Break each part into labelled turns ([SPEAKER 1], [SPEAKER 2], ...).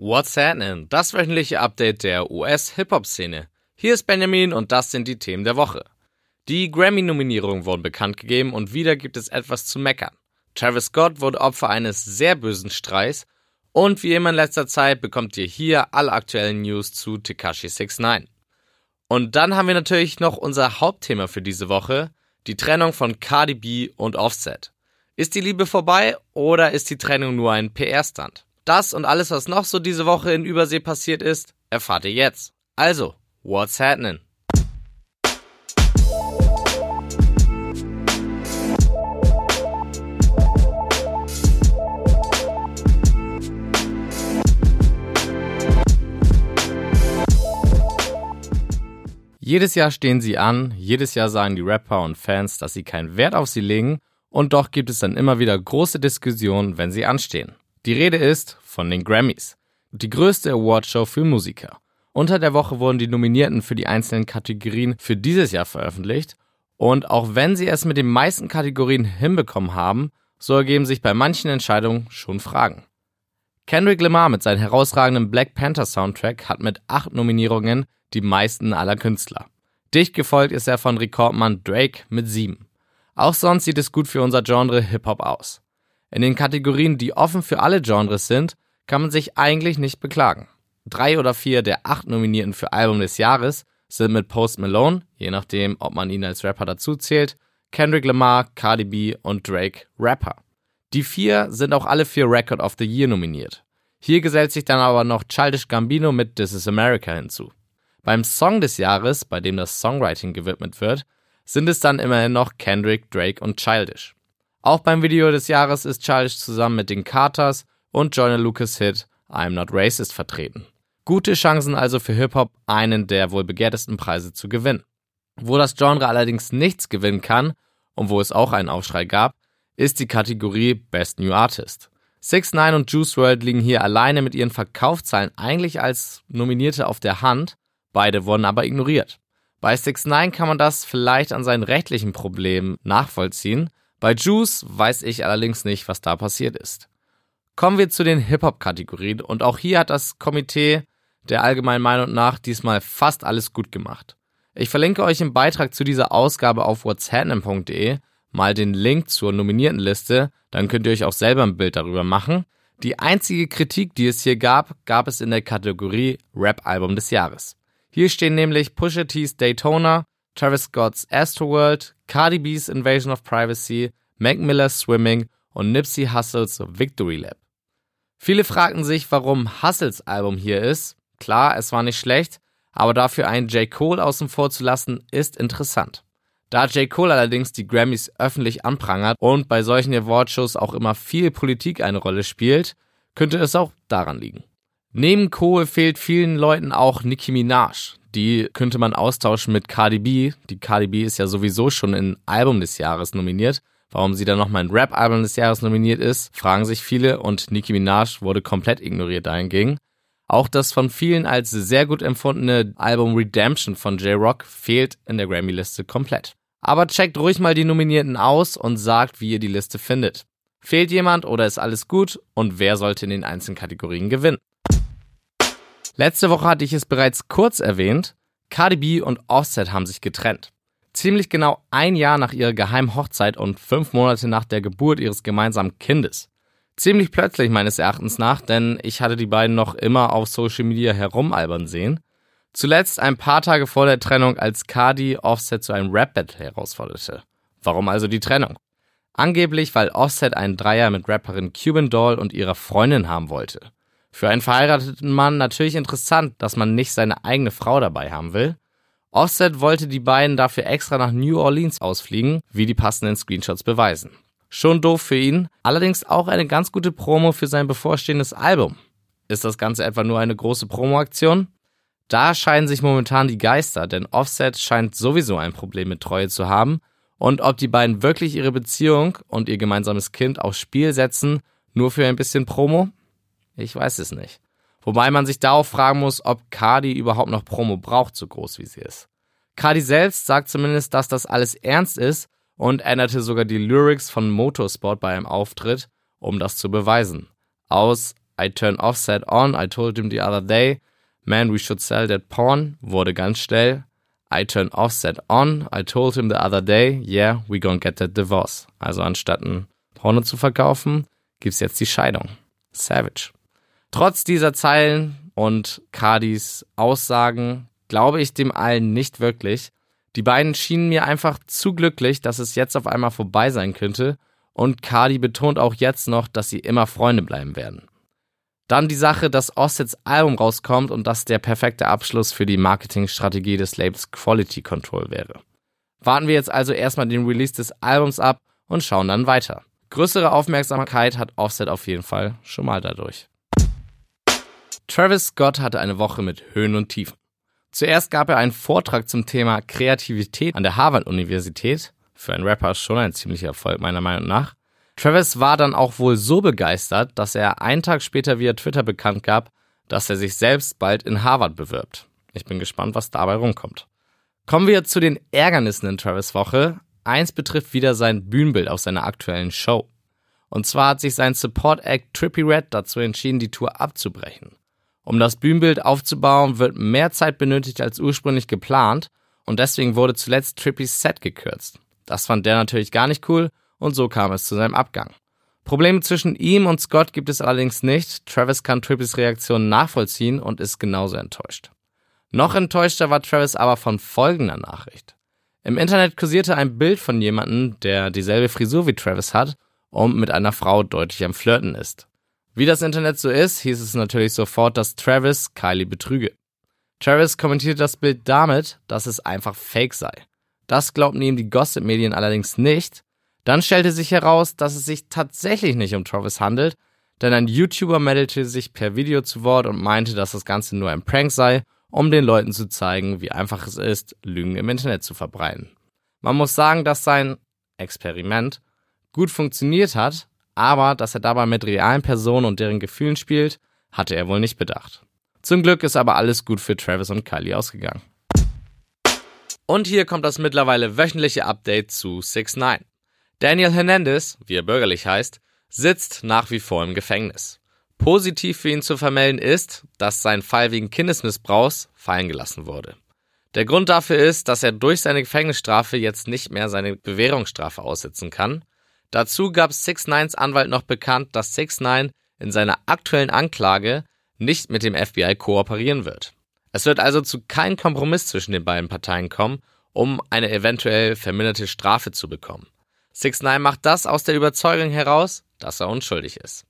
[SPEAKER 1] What's happening? Das wöchentliche Update der US-Hip-Hop-Szene. Hier ist Benjamin und das sind die Themen der Woche. Die Grammy-Nominierungen wurden bekannt gegeben und wieder gibt es etwas zu meckern. Travis Scott wurde Opfer eines sehr bösen Streichs und wie immer in letzter Zeit bekommt ihr hier alle aktuellen News zu Tekashi 69. Und dann haben wir natürlich noch unser Hauptthema für diese Woche, die Trennung von Cardi B und Offset. Ist die Liebe vorbei oder ist die Trennung nur ein PR-Stand? Das und alles, was noch so diese Woche in Übersee passiert ist, erfahrt ihr jetzt. Also, what's happening? Jedes Jahr stehen sie an, jedes Jahr sagen die Rapper und Fans, dass sie keinen Wert auf sie legen, und doch gibt es dann immer wieder große Diskussionen, wenn sie anstehen. Die Rede ist von den Grammys, die größte Awardshow für Musiker. Unter der Woche wurden die Nominierten für die einzelnen Kategorien für dieses Jahr veröffentlicht und auch wenn sie es mit den meisten Kategorien hinbekommen haben, so ergeben sich bei manchen Entscheidungen schon Fragen. Kendrick Lamar mit seinem herausragenden Black Panther Soundtrack hat mit acht Nominierungen die meisten aller Künstler. Dicht gefolgt ist er von Rekordmann Drake mit sieben. Auch sonst sieht es gut für unser Genre Hip-Hop aus. In den Kategorien, die offen für alle Genres sind, kann man sich eigentlich nicht beklagen. Drei oder vier der acht Nominierten für Album des Jahres sind mit Post Malone, je nachdem, ob man ihn als Rapper dazu zählt, Kendrick Lamar, Cardi B und Drake Rapper. Die vier sind auch alle für Record of the Year nominiert. Hier gesellt sich dann aber noch Childish Gambino mit This is America hinzu. Beim Song des Jahres, bei dem das Songwriting gewidmet wird, sind es dann immerhin noch Kendrick, Drake und Childish. Auch beim Video des Jahres ist Childish zusammen mit den Carters und Joyner Lucas Hit I'm Not Racist vertreten. Gute Chancen also für Hip-Hop, einen der wohl begehrtesten Preise zu gewinnen. Wo das Genre allerdings nichts gewinnen kann und wo es auch einen Aufschrei gab, ist die Kategorie Best New Artist. 6 9 und Juice WRLD liegen hier alleine mit ihren Verkaufszahlen eigentlich als Nominierte auf der Hand, beide wurden aber ignoriert. Bei 6 9 kann man das vielleicht an seinen rechtlichen Problemen nachvollziehen, bei Juice weiß ich allerdings nicht, was da passiert ist. Kommen wir zu den Hip-Hop-Kategorien und auch hier hat das Komitee der allgemeinen Meinung nach diesmal fast alles gut gemacht. Ich verlinke euch im Beitrag zu dieser Ausgabe auf what'shappening.de mal den Link zur nominierten Liste, dann könnt ihr euch auch selber ein Bild darüber machen. Die einzige Kritik, die es hier gab, gab es in der Kategorie Rap-Album des Jahres. Hier stehen nämlich Pusha T's Daytona, Travis Scott's Astroworld, Cardi B's Invasion of Privacy, Mac Miller's Swimming und Nipsey Hussles Victory Lap. Viele fragten sich, warum Hustles Album hier ist. Klar, es war nicht schlecht, aber dafür einen J. Cole außen vor zu lassen, ist interessant. Da J. Cole allerdings die Grammys öffentlich anprangert und bei solchen Awardshows auch immer viel Politik eine Rolle spielt, könnte es auch daran liegen. Neben Cole fehlt vielen Leuten auch Nicki Minaj. Die könnte man austauschen mit Cardi B. Die Cardi B ist ja sowieso schon in Album des Jahres nominiert. Warum sie dann nochmal in Rap-Album des Jahres nominiert ist, fragen sich viele und Nicki Minaj wurde komplett ignoriert dahingegen. Auch das von vielen als sehr gut empfundene Album Redemption von J-Rock fehlt in der Grammy-Liste komplett. Aber checkt ruhig mal die Nominierten aus und sagt, wie ihr die Liste findet. Fehlt jemand oder ist alles gut und wer sollte in den einzelnen Kategorien gewinnen? Letzte Woche hatte ich es bereits kurz erwähnt. Cardi B und Offset haben sich getrennt. Ziemlich genau ein Jahr nach ihrer geheimen Hochzeit und fünf Monate nach der Geburt ihres gemeinsamen Kindes. Ziemlich plötzlich meines Erachtens nach, denn ich hatte die beiden noch immer auf Social Media herumalbern sehen. Zuletzt ein paar Tage vor der Trennung, als Cardi Offset zu einem Rap-Battle herausforderte. Warum also die Trennung? Angeblich, weil Offset einen Dreier mit Rapperin Cuban Doll und ihrer Freundin haben wollte. Für einen verheirateten Mann natürlich interessant, dass man nicht seine eigene Frau dabei haben will. Offset wollte die beiden dafür extra nach New Orleans ausfliegen, wie die passenden Screenshots beweisen. Schon doof für ihn, allerdings auch eine ganz gute Promo für sein bevorstehendes Album. Ist das Ganze etwa nur eine große Promoaktion? Da scheiden sich momentan die Geister, denn Offset scheint sowieso ein Problem mit Treue zu haben und ob die beiden wirklich ihre Beziehung und ihr gemeinsames Kind aufs Spiel setzen, nur für ein bisschen Promo? Ich weiß es nicht. Wobei man sich da auch fragen muss, ob Cardi überhaupt noch Promo braucht, so groß wie sie ist. Cardi selbst sagt zumindest, dass das alles ernst ist und änderte sogar die Lyrics von Motorsport bei einem Auftritt, um das zu beweisen. Aus I turn Offset on, I told him the other day, man, we should sell that porn, wurde ganz schnell, I turn Offset on, I told him the other day, yeah, we gonna get that divorce. Also anstatt ein Porno zu verkaufen, gibt's jetzt die Scheidung. Savage. Trotz dieser Zeilen und Cardis Aussagen glaube ich dem allen nicht wirklich. Die beiden schienen mir einfach zu glücklich, dass es jetzt auf einmal vorbei sein könnte und Cardi betont auch jetzt noch, dass sie immer Freunde bleiben werden. Dann die Sache, dass Offsets Album rauskommt und das der perfekte Abschluss für die Marketingstrategie des Labels Quality Control wäre. Warten wir jetzt also erstmal den Release des Albums ab und schauen dann weiter. Größere Aufmerksamkeit hat Offset auf jeden Fall schon mal dadurch. Travis Scott hatte eine Woche mit Höhen und Tiefen. Zuerst gab er einen Vortrag zum Thema Kreativität an der Harvard-Universität für einen Rapper schon ein ziemlicher Erfolg meiner Meinung nach. Travis war dann auch wohl so begeistert, dass er einen Tag später via Twitter bekannt gab, dass er sich selbst bald in Harvard bewirbt. Ich bin gespannt, was dabei rumkommt. Kommen wir zu den Ärgernissen in Travis Woche. Eins betrifft wieder sein Bühnenbild aus seiner aktuellen Show. Und zwar hat sich sein Support Act Trippy Red dazu entschieden, die Tour abzubrechen. Um das Bühnenbild aufzubauen, wird mehr Zeit benötigt als ursprünglich geplant und deswegen wurde zuletzt Trippys Set gekürzt. Das fand der natürlich gar nicht cool und so kam es zu seinem Abgang. Probleme zwischen ihm und Scott gibt es allerdings nicht. Travis kann Trippys Reaktion nachvollziehen und ist genauso enttäuscht. Noch enttäuschter war Travis aber von folgender Nachricht. Im Internet kursierte ein Bild von jemandem, der dieselbe Frisur wie Travis hat und mit einer Frau deutlich am Flirten ist. Wie das Internet so ist, hieß es natürlich sofort, dass Travis Kylie betrüge. Travis kommentierte das Bild damit, dass es einfach fake sei. Das glaubten ihm die Gossip-Medien allerdings nicht. Dann stellte sich heraus, dass es sich tatsächlich nicht um Travis handelt, denn ein YouTuber meldete sich per Video zu Wort und meinte, dass das Ganze nur ein Prank sei, um den Leuten zu zeigen, wie einfach es ist, Lügen im Internet zu verbreiten. Man muss sagen, dass sein Experiment gut funktioniert hat, aber dass er dabei mit realen Personen und deren Gefühlen spielt, hatte er wohl nicht bedacht. Zum Glück ist aber alles gut für Travis und Kylie ausgegangen. Und hier kommt das mittlerweile wöchentliche Update zu 6 9 Daniel Hernandez, wie er bürgerlich heißt, sitzt nach wie vor im Gefängnis. Positiv für ihn zu vermelden ist, dass sein Fall wegen Kindesmissbrauchs fallen gelassen wurde. Der Grund dafür ist, dass er durch seine Gefängnisstrafe jetzt nicht mehr seine Bewährungsstrafe aussitzen kann. Dazu gab 6 9s Anwalt noch bekannt, dass 6 9 in seiner aktuellen Anklage nicht mit dem FBI kooperieren wird. Es wird also zu keinem Kompromiss zwischen den beiden Parteien kommen, um eine eventuell verminderte Strafe zu bekommen. 6 9 macht das aus der Überzeugung heraus, dass er unschuldig ist.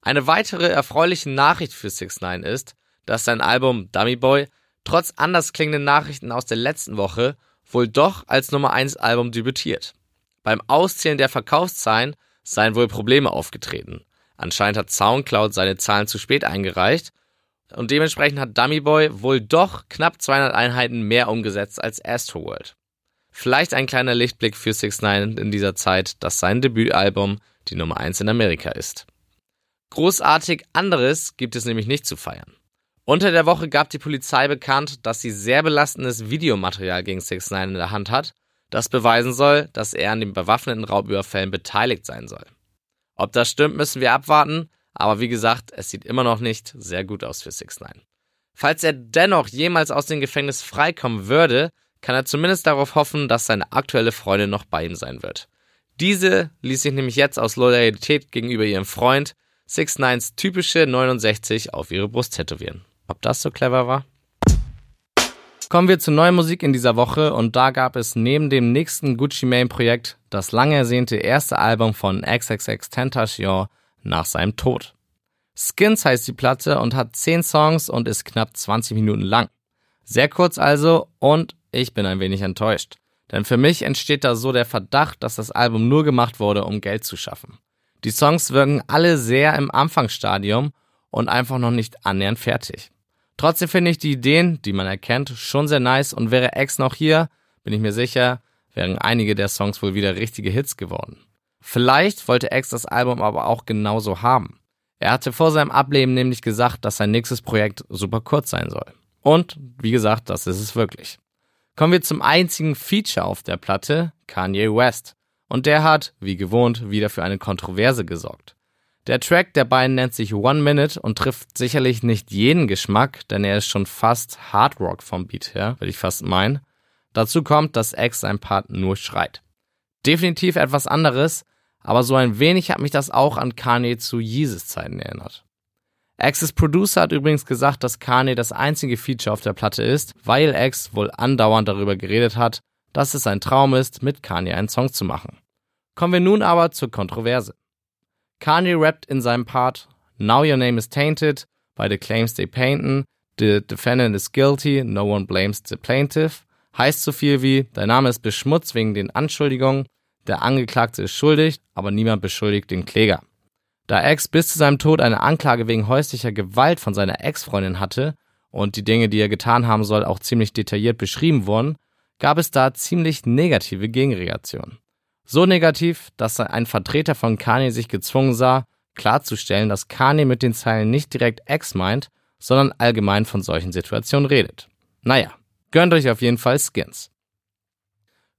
[SPEAKER 1] Eine weitere erfreuliche Nachricht für 6 9 ist, dass sein Album Dummy Boy trotz anders klingenden Nachrichten aus der letzten Woche wohl doch als Nummer 1 Album debütiert. Beim Auszählen der Verkaufszahlen seien wohl Probleme aufgetreten. Anscheinend hat Soundcloud seine Zahlen zu spät eingereicht und dementsprechend hat Dummy Boy wohl doch knapp 200 Einheiten mehr umgesetzt als Astroworld. Vielleicht ein kleiner Lichtblick für 6 9 in dieser Zeit, dass sein Debütalbum die Nummer 1 in Amerika ist. Großartig anderes gibt es nämlich nicht zu feiern. Unter der Woche gab die Polizei bekannt, dass sie sehr belastendes Videomaterial gegen 6 9 in der Hand hat, das beweisen soll, dass er an den bewaffneten Raubüberfällen beteiligt sein soll. Ob das stimmt, müssen wir abwarten, aber wie gesagt, es sieht immer noch nicht sehr gut aus für 6 9 Falls er dennoch jemals aus dem Gefängnis freikommen würde, kann er zumindest darauf hoffen, dass seine aktuelle Freundin noch bei ihm sein wird. Diese ließ sich nämlich jetzt aus Loyalität gegenüber ihrem Freund 6 9s typische 69 auf ihre Brust tätowieren. Ob das so clever war? Kommen wir zu neuer Musik in dieser Woche und da gab es neben dem nächsten Gucci Mane Projekt das lang ersehnte erste Album von XXX Tentacion nach seinem Tod. Skins heißt die Platte und hat 10 Songs und ist knapp 20 Minuten lang. Sehr kurz also und ich bin ein wenig enttäuscht. Denn für mich entsteht da so der Verdacht, dass das Album nur gemacht wurde, um Geld zu schaffen. Die Songs wirken alle sehr im Anfangsstadium und einfach noch nicht annähernd fertig. Trotzdem finde ich die Ideen, die man erkennt, schon sehr nice und wäre X noch hier, bin ich mir sicher, wären einige der Songs wohl wieder richtige Hits geworden. Vielleicht wollte X das Album aber auch genauso haben. Er hatte vor seinem Ableben nämlich gesagt, dass sein nächstes Projekt super kurz sein soll. Und wie gesagt, das ist es wirklich. Kommen wir zum einzigen Feature auf der Platte, Kanye West. Und der hat, wie gewohnt, wieder für eine Kontroverse gesorgt. Der Track der beiden nennt sich One Minute und trifft sicherlich nicht jeden Geschmack, denn er ist schon fast Hard Rock vom Beat her, würde ich fast meinen. Dazu kommt, dass X sein Part nur schreit. Definitiv etwas anderes, aber so ein wenig hat mich das auch an Kanye zu Yeezus Zeiten erinnert. X's Producer hat übrigens gesagt, dass Kanye das einzige Feature auf der Platte ist, weil X wohl andauernd darüber geredet hat, dass es ein Traum ist, mit Kanye einen Song zu machen. Kommen wir nun aber zur Kontroverse. Kanye rappt in seinem Part Now your name is tainted by the claims they painten, the defendant is guilty, no one blames the plaintiff. Heißt so viel wie, dein Name ist beschmutzt wegen den Anschuldigungen, der Angeklagte ist schuldig, aber niemand beschuldigt den Kläger. Da X bis zu seinem Tod eine Anklage wegen häuslicher Gewalt von seiner Ex-Freundin hatte und die Dinge, die er getan haben soll, auch ziemlich detailliert beschrieben wurden, gab es da ziemlich negative Gegenreaktionen. So negativ, dass ein Vertreter von Kanye sich gezwungen sah, klarzustellen, dass Kanye mit den Zeilen nicht direkt Ex meint, sondern allgemein von solchen Situationen redet. Naja, gönnt euch auf jeden Fall Skins.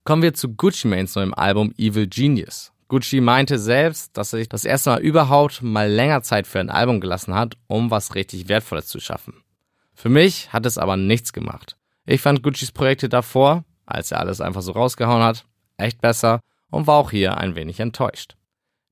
[SPEAKER 1] Kommen wir zu Gucci Manes neuem Album Evil Genius. Gucci meinte selbst, dass er sich das erste Mal überhaupt mal länger Zeit für ein Album gelassen hat, um was richtig Wertvolles zu schaffen. Für mich hat es aber nichts gemacht. Ich fand Guccis Projekte davor, als er alles einfach so rausgehauen hat, echt besser und war auch hier ein wenig enttäuscht.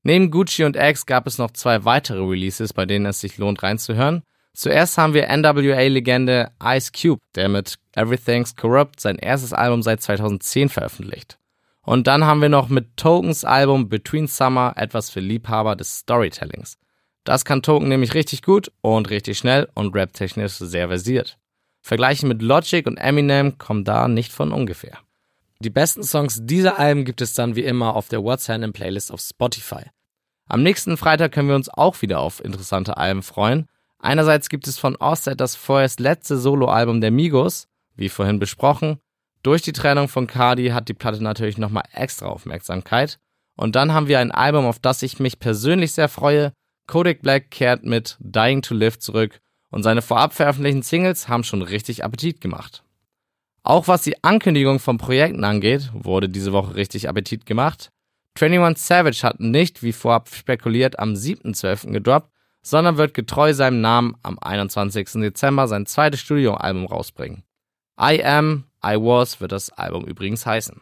[SPEAKER 1] Neben Gucci und X gab es noch zwei weitere Releases, bei denen es sich lohnt reinzuhören. Zuerst haben wir NWA-Legende Ice Cube, der mit Everything's Corrupt sein erstes Album seit 2010 veröffentlicht. Und dann haben wir noch mit Tokens Album Between Summer etwas für Liebhaber des Storytellings. Das kann Token nämlich richtig gut und richtig schnell und rap-technisch sehr versiert. Vergleiche mit Logic und Eminem kommen da nicht von ungefähr. Die besten Songs dieser Alben gibt es dann wie immer auf der What's Hand Playlist auf Spotify. Am nächsten Freitag können wir uns auch wieder auf interessante Alben freuen. Einerseits gibt es von Offset das vorerst letzte Soloalbum der Migos, wie vorhin besprochen. Durch die Trennung von Cardi hat die Platte natürlich nochmal extra Aufmerksamkeit. Und dann haben wir ein Album, auf das ich mich persönlich sehr freue. Kodak Black kehrt mit Dying to Live zurück und seine vorab veröffentlichten Singles haben schon richtig Appetit gemacht. Auch was die Ankündigung von Projekten angeht, wurde diese Woche richtig Appetit gemacht. 21 Savage hat nicht, wie vorab spekuliert, am 7.12. gedroppt, sondern wird getreu seinem Namen am 21. Dezember sein zweites Studioalbum rausbringen. I Am, I Was wird das Album übrigens heißen.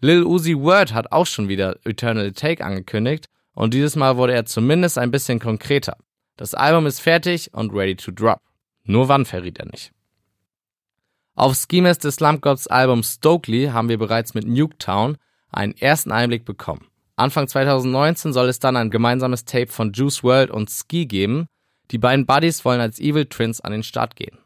[SPEAKER 1] Lil Uzi Word hat auch schon wieder Eternal Take angekündigt und dieses Mal wurde er zumindest ein bisschen konkreter. Das Album ist fertig und ready to drop. Nur wann verriet er nicht. Auf Schemes des Slump Gods Album Stokely haben wir bereits mit Nuketown einen ersten Einblick bekommen. Anfang 2019 soll es dann ein gemeinsames Tape von Juice World und Ski geben. Die beiden Buddies wollen als Evil Twins an den Start gehen.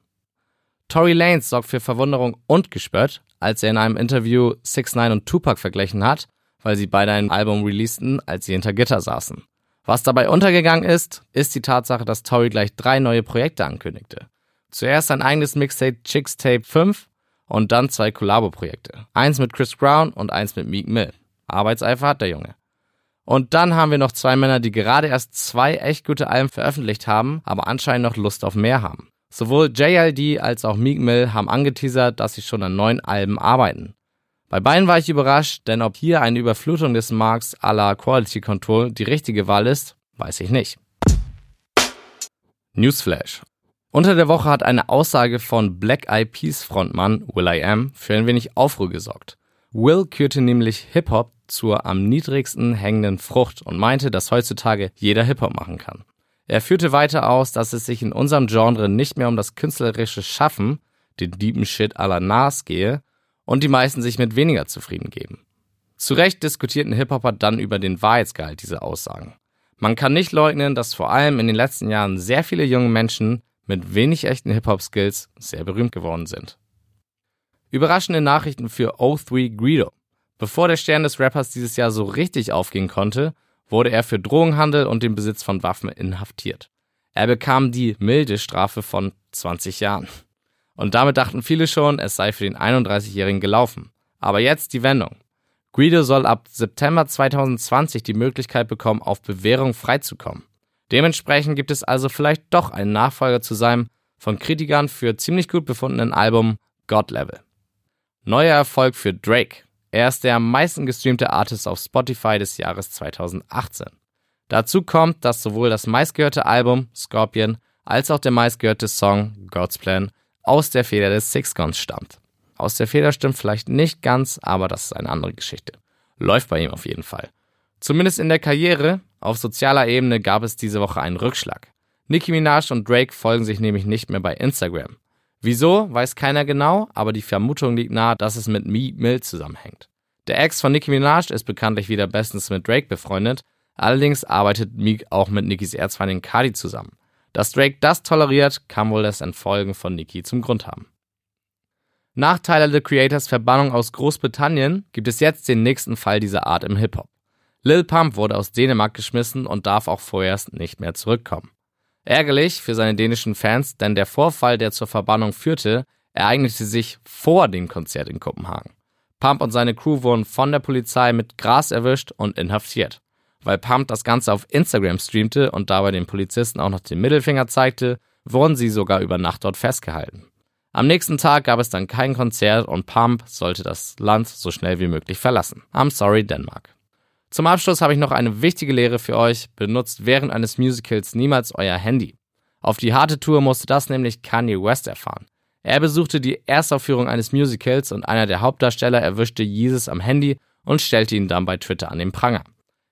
[SPEAKER 1] Tory Lanez sorgt für Verwunderung und Gespött, als er in einem Interview 6 9 und Tupac verglichen hat, weil sie beide ein Album releasten, als sie hinter Gitter saßen. Was dabei untergegangen ist, ist die Tatsache, dass Tory gleich drei neue Projekte ankündigte. Zuerst ein eigenes Mixtape Chicks Tape 5 und dann zwei Kollabo-Projekte. Eins mit Chris Brown und eins mit Meek Mill. Arbeitseifer hat der Junge. Und dann haben wir noch zwei Männer, die gerade erst zwei echt gute Alben veröffentlicht haben, aber anscheinend noch Lust auf mehr haben. Sowohl JLD als auch Meek Mill haben angeteasert, dass sie schon an neuen Alben arbeiten. Bei beiden war ich überrascht, denn ob hier eine Überflutung des Markts à la Quality Control die richtige Wahl ist, weiß ich nicht. Newsflash. Unter der Woche hat eine Aussage von Black Eyed Peas Frontmann Will I Am für ein wenig Aufruhr gesorgt. Will kürte nämlich Hip-Hop zur am niedrigsten hängenden Frucht und meinte, dass heutzutage jeder Hip-Hop machen kann. Er führte weiter aus, dass es sich in unserem Genre nicht mehr um das künstlerische Schaffen, den deepen Shit la Nas gehe und die meisten sich mit weniger zufrieden geben. Zu Recht diskutierten Hip-Hopper dann über den Wahrheitsgehalt dieser Aussagen. Man kann nicht leugnen, dass vor allem in den letzten Jahren sehr viele junge Menschen mit wenig echten Hip-Hop-Skills sehr berühmt geworden sind. Überraschende Nachrichten für O3 Greedo. Bevor der Stern des Rappers dieses Jahr so richtig aufgehen konnte, wurde er für Drogenhandel und den Besitz von Waffen inhaftiert. Er bekam die milde Strafe von 20 Jahren. Und damit dachten viele schon, es sei für den 31-Jährigen gelaufen. Aber jetzt die Wendung. Greedo soll ab September 2020 die Möglichkeit bekommen, auf Bewährung freizukommen. Dementsprechend gibt es also vielleicht doch einen Nachfolger zu seinem von Kritikern für ziemlich gut befundenen Album God Level. Neuer Erfolg für Drake. Er ist der am meisten gestreamte Artist auf Spotify des Jahres 2018. Dazu kommt, dass sowohl das meistgehörte Album Scorpion als auch der meistgehörte Song God's Plan aus der Feder des Six Guns stammt. Aus der Feder stimmt vielleicht nicht ganz, aber das ist eine andere Geschichte. Läuft bei ihm auf jeden Fall. Zumindest in der Karriere, auf sozialer Ebene gab es diese Woche einen Rückschlag. Nicki Minaj und Drake folgen sich nämlich nicht mehr bei Instagram. Wieso, weiß keiner genau, aber die Vermutung liegt nahe, dass es mit Meek Mill zusammenhängt. Der Ex von Nicki Minaj ist bekanntlich wieder bestens mit Drake befreundet, allerdings arbeitet Meek auch mit Nickis Erzfeindin Cardi zusammen. Dass Drake das toleriert, kann wohl das Entfolgen von Nicki zum Grund haben. Nach Tyler the Creators Verbannung aus Großbritannien gibt es jetzt den nächsten Fall dieser Art im Hip-Hop. Lil Pump wurde aus Dänemark geschmissen und darf auch vorerst nicht mehr zurückkommen. Ärgerlich für seine dänischen Fans, denn der Vorfall, der zur Verbannung führte, ereignete sich vor dem Konzert in Kopenhagen. Pump und seine Crew wurden von der Polizei mit Gras erwischt und inhaftiert. Weil Pump das Ganze auf Instagram streamte und dabei den Polizisten auch noch den Mittelfinger zeigte, wurden sie sogar über Nacht dort festgehalten. Am nächsten Tag gab es dann kein Konzert und Pump sollte das Land so schnell wie möglich verlassen. I'm sorry, Denmark. Zum Abschluss habe ich noch eine wichtige Lehre für euch. Benutzt während eines Musicals niemals euer Handy. Auf die harte Tour musste das nämlich Kanye West erfahren. Er besuchte die Erstaufführung eines Musicals und einer der Hauptdarsteller erwischte Jesus am Handy und stellte ihn dann bei Twitter an den Pranger.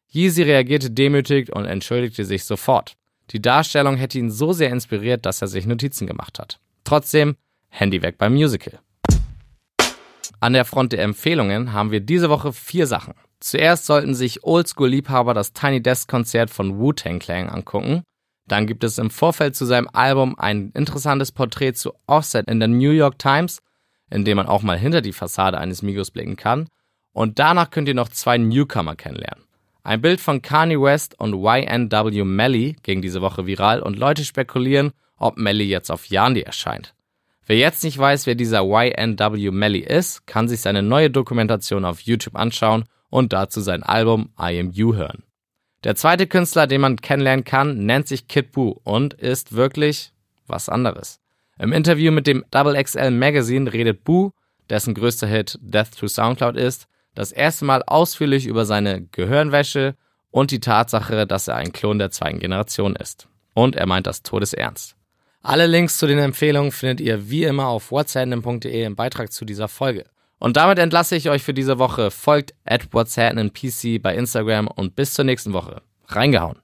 [SPEAKER 1] Yeezy reagierte demütig und entschuldigte sich sofort. Die Darstellung hätte ihn so sehr inspiriert, dass er sich Notizen gemacht hat. Trotzdem, Handy weg beim Musical. An der Front der Empfehlungen haben wir diese Woche vier Sachen. Zuerst sollten sich Oldschool-Liebhaber das Tiny Desk Konzert von Wu-Tang Clan angucken. Dann gibt es im Vorfeld zu seinem Album ein interessantes Porträt zu Offset in der New York Times, in dem man auch mal hinter die Fassade eines Migos blicken kann. Und danach könnt ihr noch zwei Newcomer kennenlernen. Ein Bild von Kanye West und YNW Melly ging diese Woche viral und Leute spekulieren, ob Melly jetzt auf Yandy erscheint. Wer jetzt nicht weiß, wer dieser YNW Melly ist, kann sich seine neue Dokumentation auf YouTube anschauen und dazu sein Album I Am You hören. Der zweite Künstler, den man kennenlernen kann, nennt sich Kid Buu und ist wirklich was anderes. Im Interview mit dem XXL Magazine redet Boo, dessen größter Hit Death Through Soundcloud ist, das erste Mal ausführlich über seine Gehirnwäsche und die Tatsache, dass er ein Klon der zweiten Generation ist. Und er meint das todesernst. Alle Links zu den Empfehlungen findet ihr wie immer auf whatsapp.de im Beitrag zu dieser Folge. Und damit entlasse ich euch für diese Woche. Folgt at what's PC bei Instagram und bis zur nächsten Woche. Reingehauen.